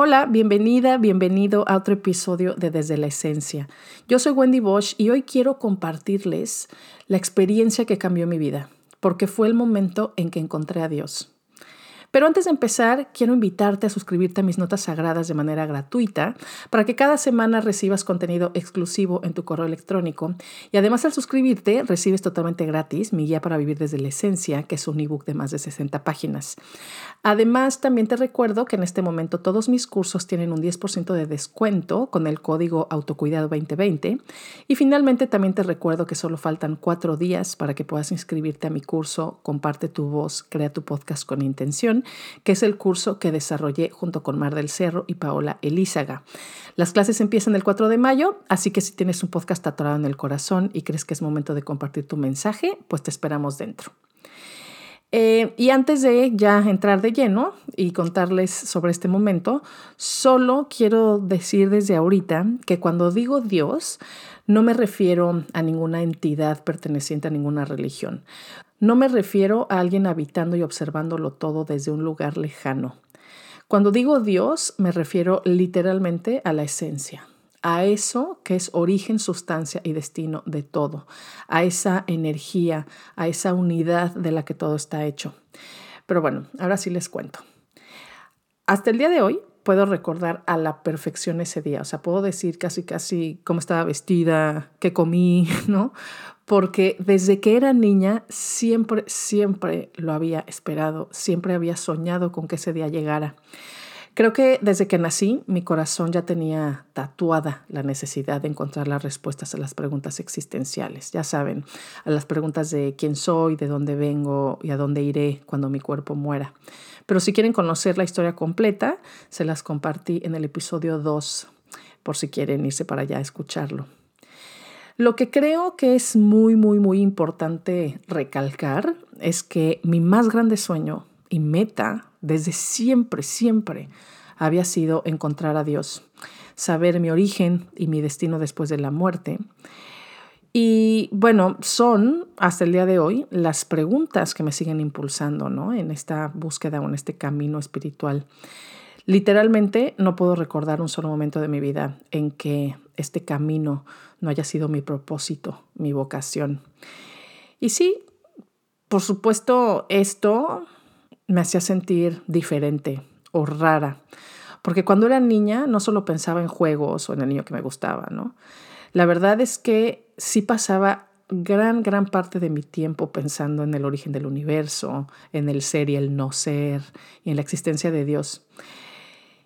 Hola, bienvenida, bienvenido a otro episodio de Desde la Esencia. Yo soy Wendy Bosch y hoy quiero compartirles la experiencia que cambió mi vida, porque fue el momento en que encontré a Dios. Pero antes de empezar, quiero invitarte a suscribirte a mis notas sagradas de manera gratuita para que cada semana recibas contenido exclusivo en tu correo electrónico. Y además al suscribirte, recibes totalmente gratis mi guía para vivir desde la esencia, que es un ebook de más de 60 páginas. Además, también te recuerdo que en este momento todos mis cursos tienen un 10% de descuento con el código Autocuidado 2020. Y finalmente también te recuerdo que solo faltan cuatro días para que puedas inscribirte a mi curso Comparte tu voz, crea tu podcast con intención que es el curso que desarrollé junto con Mar del Cerro y Paola Elízaga. Las clases empiezan el 4 de mayo, así que si tienes un podcast atorado en el corazón y crees que es momento de compartir tu mensaje, pues te esperamos dentro. Eh, y antes de ya entrar de lleno y contarles sobre este momento, solo quiero decir desde ahorita que cuando digo Dios, no me refiero a ninguna entidad perteneciente a ninguna religión. No me refiero a alguien habitando y observándolo todo desde un lugar lejano. Cuando digo Dios, me refiero literalmente a la esencia, a eso que es origen, sustancia y destino de todo, a esa energía, a esa unidad de la que todo está hecho. Pero bueno, ahora sí les cuento. Hasta el día de hoy puedo recordar a la perfección ese día, o sea, puedo decir casi, casi cómo estaba vestida, qué comí, ¿no? porque desde que era niña siempre, siempre lo había esperado, siempre había soñado con que ese día llegara. Creo que desde que nací mi corazón ya tenía tatuada la necesidad de encontrar las respuestas a las preguntas existenciales. Ya saben, a las preguntas de quién soy, de dónde vengo y a dónde iré cuando mi cuerpo muera. Pero si quieren conocer la historia completa, se las compartí en el episodio 2, por si quieren irse para allá a escucharlo. Lo que creo que es muy, muy, muy importante recalcar es que mi más grande sueño y meta desde siempre, siempre había sido encontrar a Dios, saber mi origen y mi destino después de la muerte. Y bueno, son hasta el día de hoy las preguntas que me siguen impulsando ¿no? en esta búsqueda o en este camino espiritual. Literalmente no puedo recordar un solo momento de mi vida en que este camino no haya sido mi propósito, mi vocación. Y sí, por supuesto, esto me hacía sentir diferente o rara, porque cuando era niña no solo pensaba en juegos o en el niño que me gustaba, ¿no? La verdad es que sí pasaba gran, gran parte de mi tiempo pensando en el origen del universo, en el ser y el no ser, y en la existencia de Dios.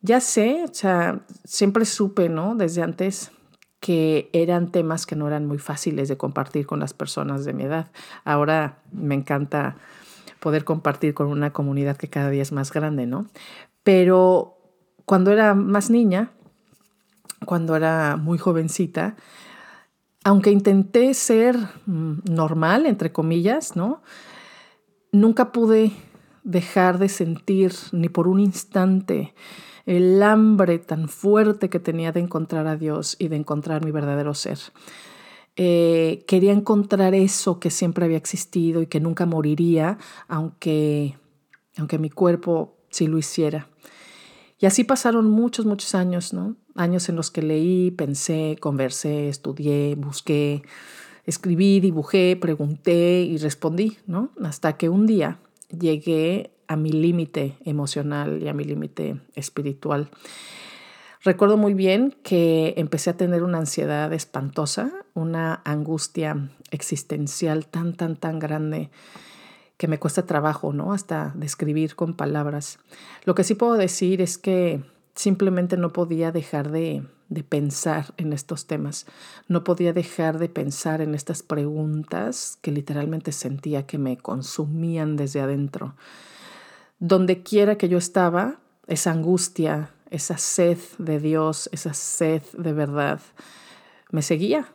Ya sé, o sea, siempre supe, ¿no? Desde antes que eran temas que no eran muy fáciles de compartir con las personas de mi edad. Ahora me encanta poder compartir con una comunidad que cada día es más grande, ¿no? Pero cuando era más niña, cuando era muy jovencita, aunque intenté ser mm, normal, entre comillas, ¿no? Nunca pude dejar de sentir ni por un instante el hambre tan fuerte que tenía de encontrar a Dios y de encontrar mi verdadero ser. Eh, quería encontrar eso que siempre había existido y que nunca moriría, aunque, aunque mi cuerpo sí lo hiciera. Y así pasaron muchos, muchos años, ¿no? Años en los que leí, pensé, conversé, estudié, busqué, escribí, dibujé, pregunté y respondí, ¿no? Hasta que un día llegué a mi límite emocional y a mi límite espiritual. Recuerdo muy bien que empecé a tener una ansiedad espantosa, una angustia existencial tan, tan, tan grande que me cuesta trabajo, ¿no? Hasta describir con palabras. Lo que sí puedo decir es que simplemente no podía dejar de, de pensar en estos temas, no podía dejar de pensar en estas preguntas que literalmente sentía que me consumían desde adentro donde quiera que yo estaba, esa angustia, esa sed de Dios, esa sed de verdad, me seguía.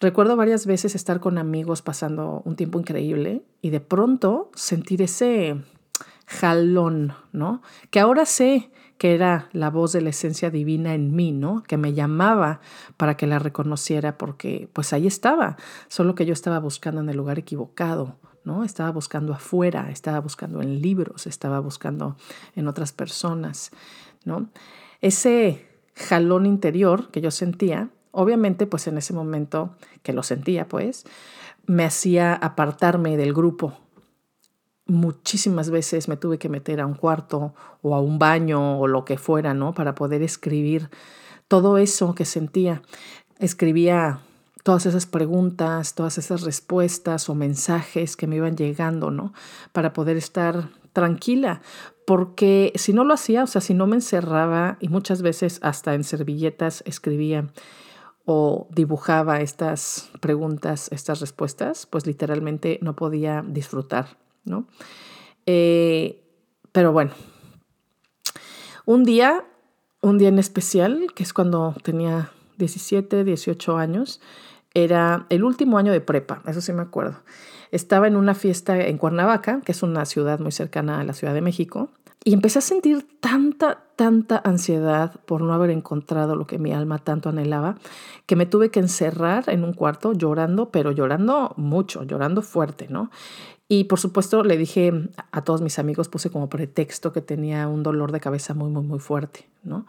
Recuerdo varias veces estar con amigos pasando un tiempo increíble y de pronto sentir ese, jalón, ¿no? Que ahora sé que era la voz de la esencia divina en mí, ¿no? Que me llamaba para que la reconociera porque pues ahí estaba, solo que yo estaba buscando en el lugar equivocado, ¿no? Estaba buscando afuera, estaba buscando en libros, estaba buscando en otras personas, ¿no? Ese jalón interior que yo sentía, obviamente pues en ese momento que lo sentía pues, me hacía apartarme del grupo, muchísimas veces me tuve que meter a un cuarto o a un baño o lo que fuera, ¿no? Para poder escribir todo eso que sentía. Escribía todas esas preguntas, todas esas respuestas o mensajes que me iban llegando, ¿no? Para poder estar tranquila, porque si no lo hacía, o sea, si no me encerraba y muchas veces hasta en servilletas escribía o dibujaba estas preguntas, estas respuestas, pues literalmente no podía disfrutar ¿no? Eh, pero bueno, un día, un día en especial, que es cuando tenía 17, 18 años, era el último año de prepa, eso sí me acuerdo. Estaba en una fiesta en Cuernavaca, que es una ciudad muy cercana a la Ciudad de México, y empecé a sentir tanta, tanta ansiedad por no haber encontrado lo que mi alma tanto anhelaba, que me tuve que encerrar en un cuarto llorando, pero llorando mucho, llorando fuerte, ¿no? Y por supuesto le dije a todos mis amigos, puse como pretexto que tenía un dolor de cabeza muy, muy, muy fuerte, ¿no?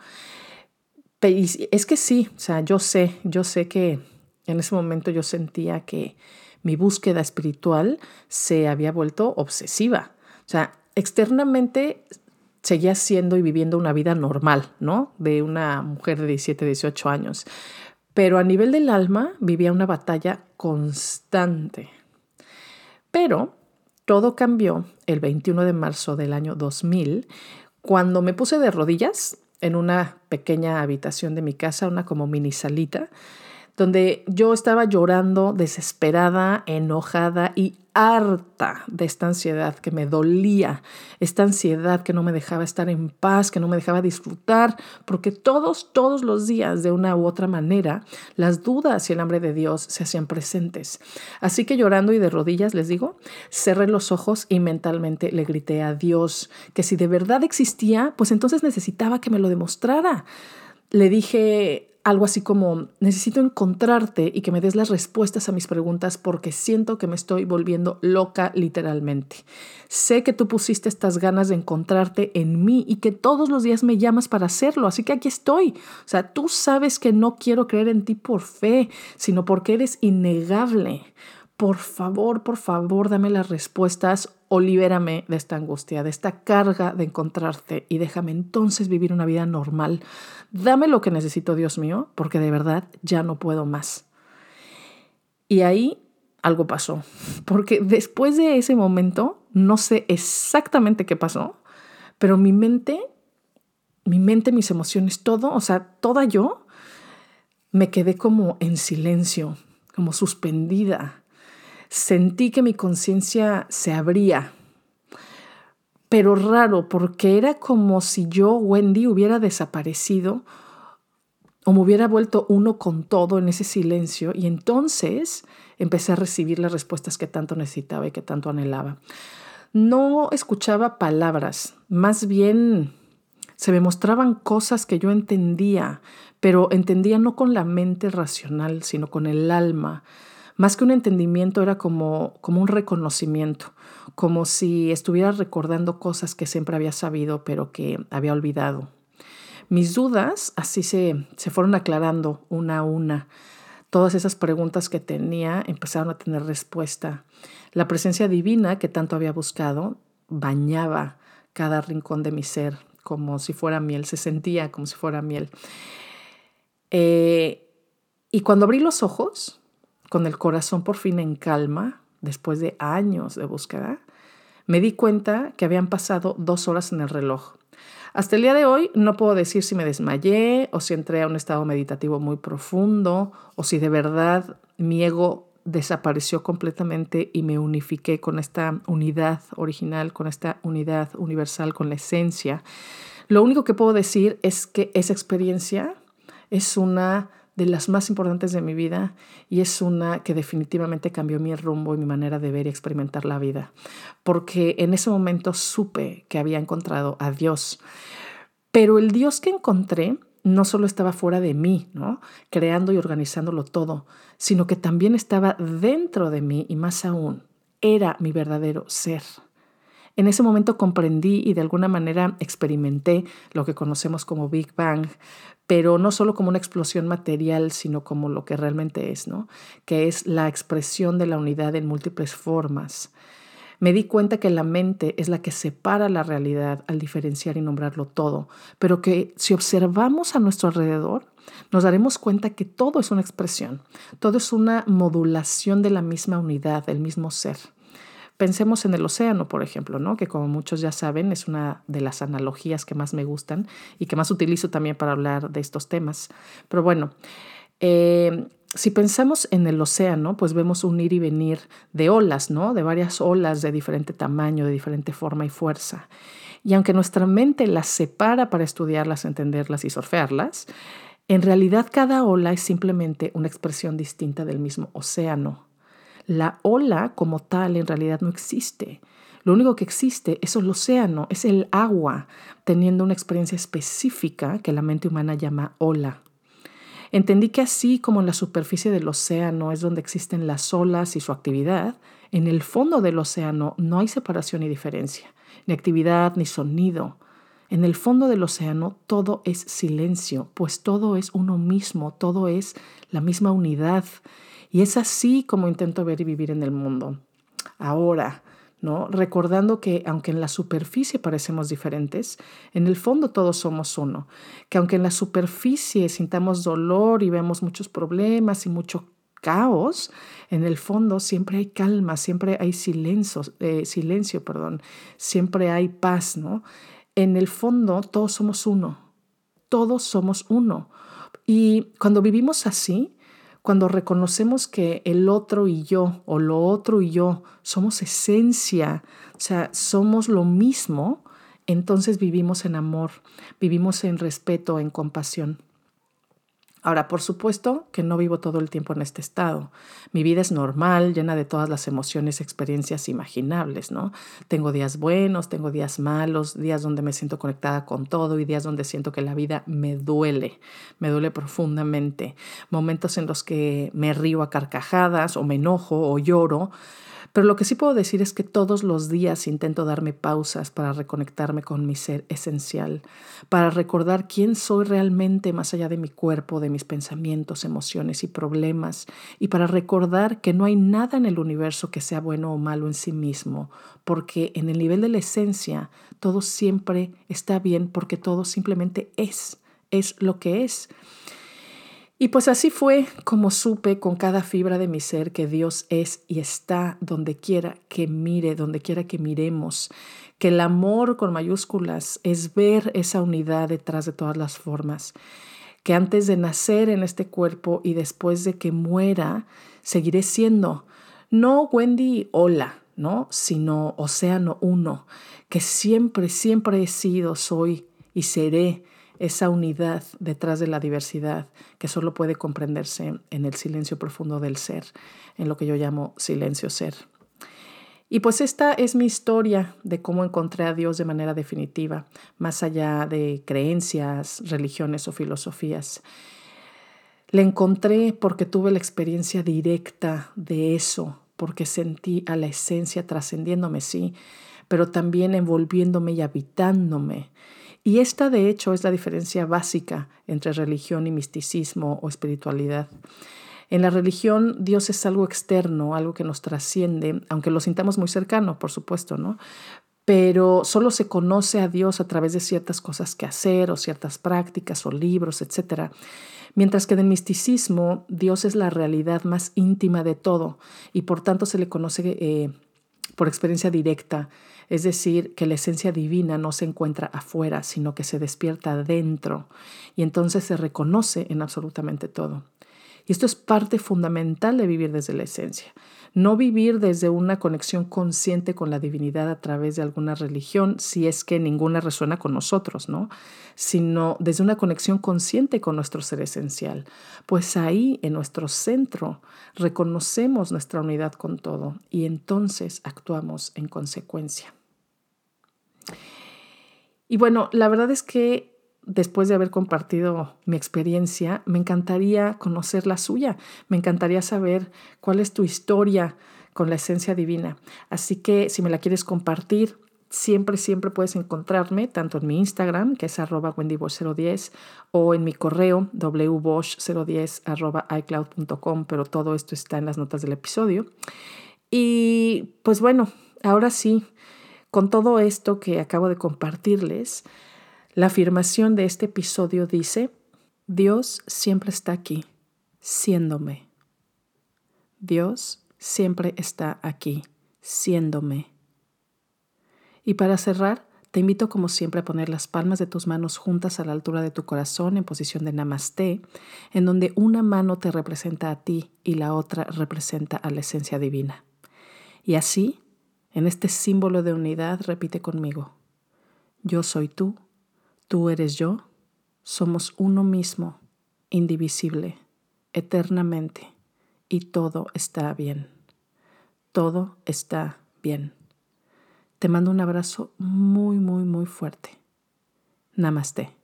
Es que sí, o sea, yo sé, yo sé que en ese momento yo sentía que mi búsqueda espiritual se había vuelto obsesiva. O sea, externamente seguía siendo y viviendo una vida normal, ¿no? De una mujer de 17, 18 años. Pero a nivel del alma vivía una batalla constante. Pero todo cambió el 21 de marzo del año 2000, cuando me puse de rodillas en una pequeña habitación de mi casa, una como mini salita, donde yo estaba llorando, desesperada, enojada y harta de esta ansiedad que me dolía, esta ansiedad que no me dejaba estar en paz, que no me dejaba disfrutar, porque todos, todos los días, de una u otra manera, las dudas y el hambre de Dios se hacían presentes. Así que llorando y de rodillas, les digo, cerré los ojos y mentalmente le grité a Dios que si de verdad existía, pues entonces necesitaba que me lo demostrara. Le dije algo así como, necesito encontrarte y que me des las respuestas a mis preguntas porque siento que me estoy volviendo loca literalmente. Sé que tú pusiste estas ganas de encontrarte en mí y que todos los días me llamas para hacerlo, así que aquí estoy. O sea, tú sabes que no quiero creer en ti por fe, sino porque eres innegable. Por favor, por favor, dame las respuestas o libérame de esta angustia, de esta carga de encontrarte y déjame entonces vivir una vida normal. Dame lo que necesito, Dios mío, porque de verdad ya no puedo más. Y ahí algo pasó, porque después de ese momento, no sé exactamente qué pasó, pero mi mente, mi mente, mis emociones, todo, o sea, toda yo, me quedé como en silencio, como suspendida sentí que mi conciencia se abría, pero raro, porque era como si yo, Wendy, hubiera desaparecido o me hubiera vuelto uno con todo en ese silencio y entonces empecé a recibir las respuestas que tanto necesitaba y que tanto anhelaba. No escuchaba palabras, más bien se me mostraban cosas que yo entendía, pero entendía no con la mente racional, sino con el alma, más que un entendimiento era como, como un reconocimiento, como si estuviera recordando cosas que siempre había sabido pero que había olvidado. Mis dudas así se, se fueron aclarando una a una. Todas esas preguntas que tenía empezaron a tener respuesta. La presencia divina que tanto había buscado bañaba cada rincón de mi ser como si fuera miel, se sentía como si fuera miel. Eh, y cuando abrí los ojos, con el corazón por fin en calma, después de años de búsqueda, me di cuenta que habían pasado dos horas en el reloj. Hasta el día de hoy no puedo decir si me desmayé o si entré a un estado meditativo muy profundo o si de verdad mi ego desapareció completamente y me unifiqué con esta unidad original, con esta unidad universal, con la esencia. Lo único que puedo decir es que esa experiencia es una de las más importantes de mi vida y es una que definitivamente cambió mi rumbo y mi manera de ver y experimentar la vida, porque en ese momento supe que había encontrado a Dios. Pero el Dios que encontré no solo estaba fuera de mí, ¿no? creando y organizándolo todo, sino que también estaba dentro de mí y más aún, era mi verdadero ser. En ese momento comprendí y de alguna manera experimenté lo que conocemos como Big Bang, pero no solo como una explosión material, sino como lo que realmente es, ¿no? Que es la expresión de la unidad en múltiples formas. Me di cuenta que la mente es la que separa la realidad al diferenciar y nombrarlo todo, pero que si observamos a nuestro alrededor, nos daremos cuenta que todo es una expresión, todo es una modulación de la misma unidad, del mismo ser. Pensemos en el océano, por ejemplo, ¿no? que como muchos ya saben es una de las analogías que más me gustan y que más utilizo también para hablar de estos temas. Pero bueno, eh, si pensamos en el océano, pues vemos un ir y venir de olas, ¿no? De varias olas de diferente tamaño, de diferente forma y fuerza. Y aunque nuestra mente las separa para estudiarlas, entenderlas y surfearlas, en realidad cada ola es simplemente una expresión distinta del mismo océano. La ola como tal en realidad no existe. Lo único que existe es el océano, es el agua, teniendo una experiencia específica que la mente humana llama ola. Entendí que así como en la superficie del océano es donde existen las olas y su actividad, en el fondo del océano no hay separación ni diferencia, ni actividad ni sonido. En el fondo del océano todo es silencio, pues todo es uno mismo, todo es la misma unidad. Y es así como intento ver y vivir en el mundo. Ahora, ¿no? Recordando que aunque en la superficie parecemos diferentes, en el fondo todos somos uno. Que aunque en la superficie sintamos dolor y vemos muchos problemas y mucho caos, en el fondo siempre hay calma, siempre hay silencio, eh, silencio, perdón, siempre hay paz, ¿no? En el fondo todos somos uno, todos somos uno. Y cuando vivimos así, cuando reconocemos que el otro y yo o lo otro y yo somos esencia, o sea, somos lo mismo, entonces vivimos en amor, vivimos en respeto, en compasión. Ahora, por supuesto que no vivo todo el tiempo en este estado. Mi vida es normal, llena de todas las emociones, experiencias imaginables, ¿no? Tengo días buenos, tengo días malos, días donde me siento conectada con todo y días donde siento que la vida me duele, me duele profundamente. Momentos en los que me río a carcajadas o me enojo o lloro pero lo que sí puedo decir es que todos los días intento darme pausas para reconectarme con mi ser esencial, para recordar quién soy realmente más allá de mi cuerpo, de mis pensamientos, emociones y problemas, y para recordar que no hay nada en el universo que sea bueno o malo en sí mismo, porque en el nivel de la esencia todo siempre está bien porque todo simplemente es, es lo que es. Y pues así fue como supe con cada fibra de mi ser que Dios es y está donde quiera que mire, donde quiera que miremos, que el amor con mayúsculas es ver esa unidad detrás de todas las formas, que antes de nacer en este cuerpo y después de que muera, seguiré siendo, no Wendy hola, ¿no? sino Océano Uno, que siempre, siempre he sido, soy y seré esa unidad detrás de la diversidad que solo puede comprenderse en el silencio profundo del ser, en lo que yo llamo silencio ser. Y pues esta es mi historia de cómo encontré a Dios de manera definitiva, más allá de creencias, religiones o filosofías. Le encontré porque tuve la experiencia directa de eso, porque sentí a la esencia trascendiéndome, sí, pero también envolviéndome y habitándome y esta, de hecho, es la diferencia básica entre religión y misticismo o espiritualidad. En la religión, Dios es algo externo, algo que nos trasciende, aunque lo sintamos muy cercano, por supuesto, ¿no? Pero solo se conoce a Dios a través de ciertas cosas que hacer o ciertas prácticas o libros, etc. Mientras que en el misticismo, Dios es la realidad más íntima de todo y por tanto se le conoce eh, por experiencia directa es decir, que la esencia divina no se encuentra afuera, sino que se despierta dentro y entonces se reconoce en absolutamente todo. Y esto es parte fundamental de vivir desde la esencia. No vivir desde una conexión consciente con la divinidad a través de alguna religión, si es que ninguna resuena con nosotros, ¿no? Sino desde una conexión consciente con nuestro ser esencial. Pues ahí, en nuestro centro, reconocemos nuestra unidad con todo y entonces actuamos en consecuencia. Y bueno, la verdad es que después de haber compartido mi experiencia, me encantaría conocer la suya, me encantaría saber cuál es tu historia con la esencia divina. Así que si me la quieres compartir, siempre, siempre puedes encontrarme tanto en mi Instagram, que es arroba wendybosch010, o en mi correo wbosch010 arroba icloud.com, pero todo esto está en las notas del episodio. Y pues bueno, ahora sí, con todo esto que acabo de compartirles, la afirmación de este episodio dice, Dios siempre está aquí, siéndome. Dios siempre está aquí, siéndome. Y para cerrar, te invito como siempre a poner las palmas de tus manos juntas a la altura de tu corazón en posición de namaste, en donde una mano te representa a ti y la otra representa a la esencia divina. Y así, en este símbolo de unidad, repite conmigo, yo soy tú Tú eres yo, somos uno mismo, indivisible, eternamente, y todo está bien. Todo está bien. Te mando un abrazo muy, muy, muy fuerte. Namaste.